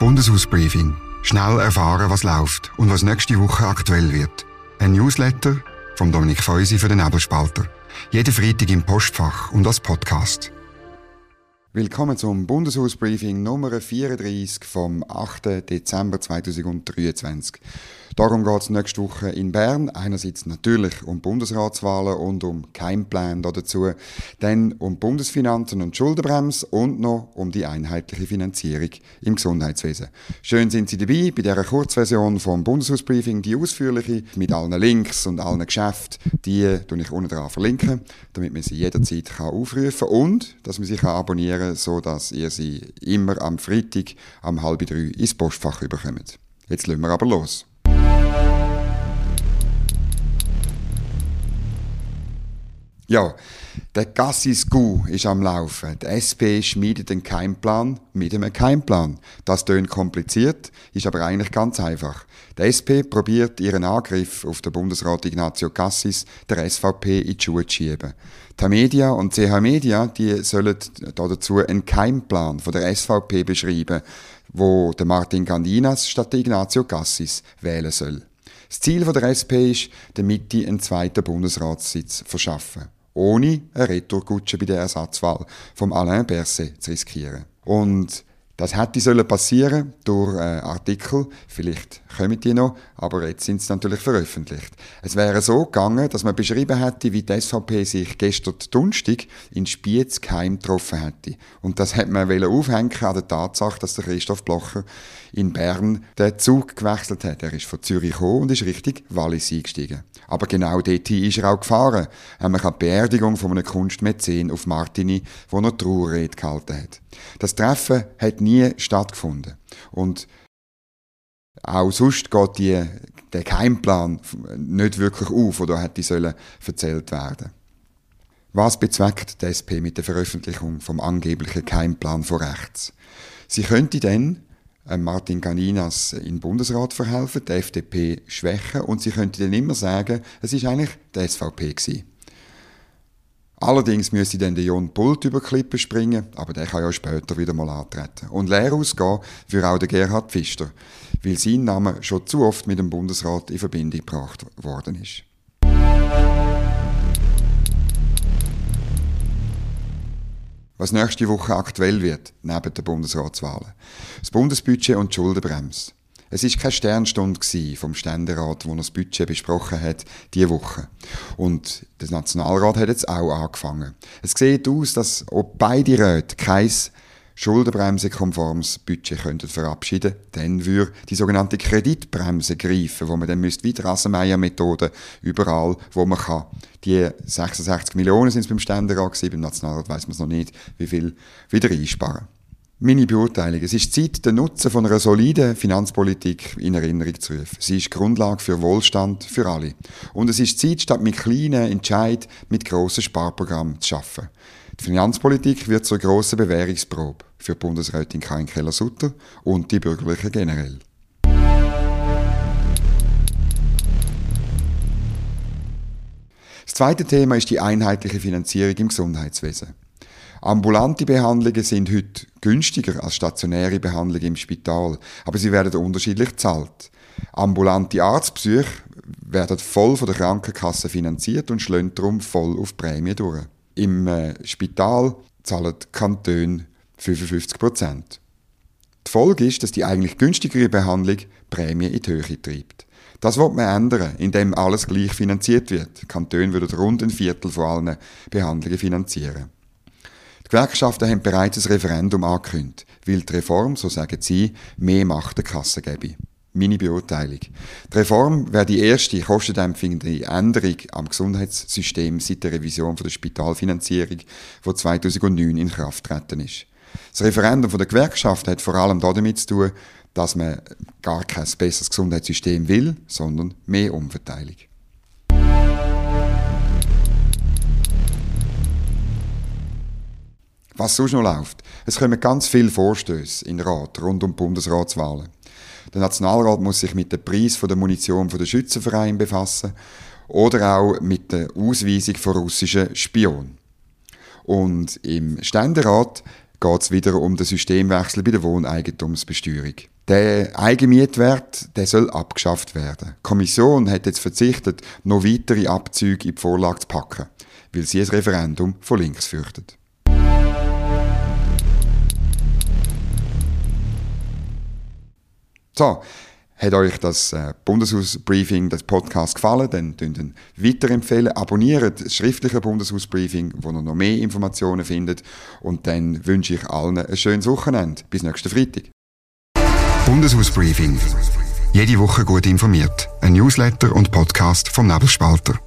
Bundeshausbriefing. Schnell erfahren, was läuft und was nächste Woche aktuell wird. Ein Newsletter vom Dominik Feusi für den Nebelspalter. Jeden Freitag im Postfach und als Podcast. Willkommen zum Bundeshausbriefing Nummer 34 vom 8. Dezember 2023. Darum geht es nächste Woche in Bern. Einerseits natürlich um Bundesratswahlen und um Keimplan dazu, dann um Bundesfinanzen und Schuldenbremse und noch um die einheitliche Finanzierung im Gesundheitswesen. Schön sind Sie dabei bei dieser Kurzversion vom Bundeshausbriefing, die ausführliche mit allen Links und allen Geschäften, die tue ich unten dran verlinken, damit man sie jederzeit kann aufrufen und dass man sie kann abonnieren kann, sodass ihr sie immer am Freitag am halb drei ins Postfach überkommt. Jetzt lassen wir aber los. Ja, der Gassis-Gu ist am Laufen. Die SP schmiedet einen Keimplan mit einem Keimplan. Das tönt kompliziert, ist aber eigentlich ganz einfach. Die SP probiert ihren Angriff auf den Bundesrat Ignazio Cassis der SVP in die Schuhe zu schieben. Die Media und CH Media, die sollen dazu einen Keimplan von der SVP beschreiben, wo der Martin Gandinas statt Ignazio Cassis wählen soll. Das Ziel der SP ist, der Mitte einen zweiten Bundesratssitz verschaffen ohne eine Retourkutsche bei der Ersatzwahl vom Alain Berset zu riskieren. Und das hätte sollen passieren durch äh, Artikel, vielleicht kommen die noch, aber jetzt sind sie natürlich veröffentlicht. Es wäre so gegangen, dass man beschrieben hätte, wie die SVP sich gestern Donnerstag in Spiez geheim getroffen hätte. Und das hätte man aufhängen an der Tatsache, dass der Christoph Blocher in Bern den Zug gewechselt hat. Er ist von Zürich gekommen und ist richtig Wallis eingestiegen. Aber genau dort ist er auch gefahren. Nämlich an die Beerdigung von einem Kunstmäzen auf Martini, wo er Trauerrede gehalten hat. Das Treffen hat nie stattgefunden. Und auch sonst geht die, der Geheimplan nicht wirklich auf, oder hätte sollen erzählt werden. Was bezweckt die SP mit der Veröffentlichung vom angeblichen Geheimplan von rechts? Sie könnte dann äh, Martin Ganinas in Bundesrat verhelfen, die FDP schwächen und sie könnte dann immer sagen, es ist eigentlich die SVP gewesen. Allerdings müsste dann der Jon Pult über Klippen springen, aber der kann ja später wieder mal antreten. Und leer ausgehen für auch der Gerhard Pfister, weil sein Name schon zu oft mit dem Bundesrat in Verbindung gebracht worden ist. was nächste Woche aktuell wird, neben der Bundesratswahlen. Das Bundesbudget und die Schuldenbremse. Es ist keine Sternstunde vom Ständerat, wo das Budget besprochen hat, diese Woche. Und der Nationalrat hat jetzt auch angefangen. Es sieht aus, dass ob beide Räte kein schuldenbremsekonformes Budget könnten verabschieden dann würde die sogenannte Kreditbremse greifen, wo man dann müsste, wie die Rassenmeier-Methode, überall, wo man kann. Die 66 Millionen sind es beim Ständerat gewesen, beim Nationalrat weiß man es noch nicht, wie viel wieder einsparen. Meine Beurteilung. Es ist Zeit, den Nutzen von einer soliden Finanzpolitik in Erinnerung zu rufen. Sie ist Grundlage für Wohlstand für alle. Und es ist Zeit, statt mit kleinen Entscheid mit grossen Sparprogrammen zu schaffen. Die Finanzpolitik wird zur grossen Bewährungsprobe für Bundesrätin Karin Keller-Sutter und die Bürgerlichen generell. Das zweite Thema ist die einheitliche Finanzierung im Gesundheitswesen. Ambulante Behandlungen sind heute günstiger als stationäre Behandlungen im Spital, aber sie werden unterschiedlich bezahlt. Ambulante Arztbesuche werden voll von der Krankenkasse finanziert und schlönt darum voll auf Prämie durch. Im äh, Spital zahlen die Kantone 55 Prozent. Die Folge ist, dass die eigentlich günstigere Behandlung Prämie in die Höhe treibt. Das wird man ändern, indem alles gleich finanziert wird. Die Kantone würden rund ein Viertel von allen Behandlungen finanzieren. Die Gewerkschaften haben bereits ein Referendum angekündigt, weil die Reform, so sagen sie, mehr Macht der Kasse gebe. Meine Beurteilung. Die Reform wäre die erste kostendämpfende Änderung am Gesundheitssystem seit der Revision der Spitalfinanzierung, die 2009 in Kraft getreten ist. Das Referendum der Gewerkschaft hat vor allem damit zu tun, dass man gar kein besseres Gesundheitssystem will, sondern mehr Umverteilung. Was sonst noch läuft? Es kommen ganz viele Vorstöße in den Rat rund um die Bundesratswahlen. Der Nationalrat muss sich mit dem Preis der Munition der Schützenvereine befassen oder auch mit der Ausweisung von russischen Spionen. Und im Ständerat geht es wieder um den Systemwechsel bei der Wohneigentumsbesteuerung. Der Eigenmietwert der soll abgeschafft werden. Die Kommission hat jetzt verzichtet, noch weitere Abzüge in die Vorlage zu packen, weil sie ein Referendum von links fürchtet. So, hat euch das äh, Bundeshausbriefing, das Podcast gefallen, dann könnt ihr weiterempfehlen. Abonniert das schriftliche Bundeshausbriefing, wo ihr noch mehr Informationen findet. Und dann wünsche ich allen ein schönes Wochenende. Bis nächsten Freitag. Bundeshausbriefing. Jede Woche gut informiert. Ein Newsletter und Podcast vom Nebelspalter.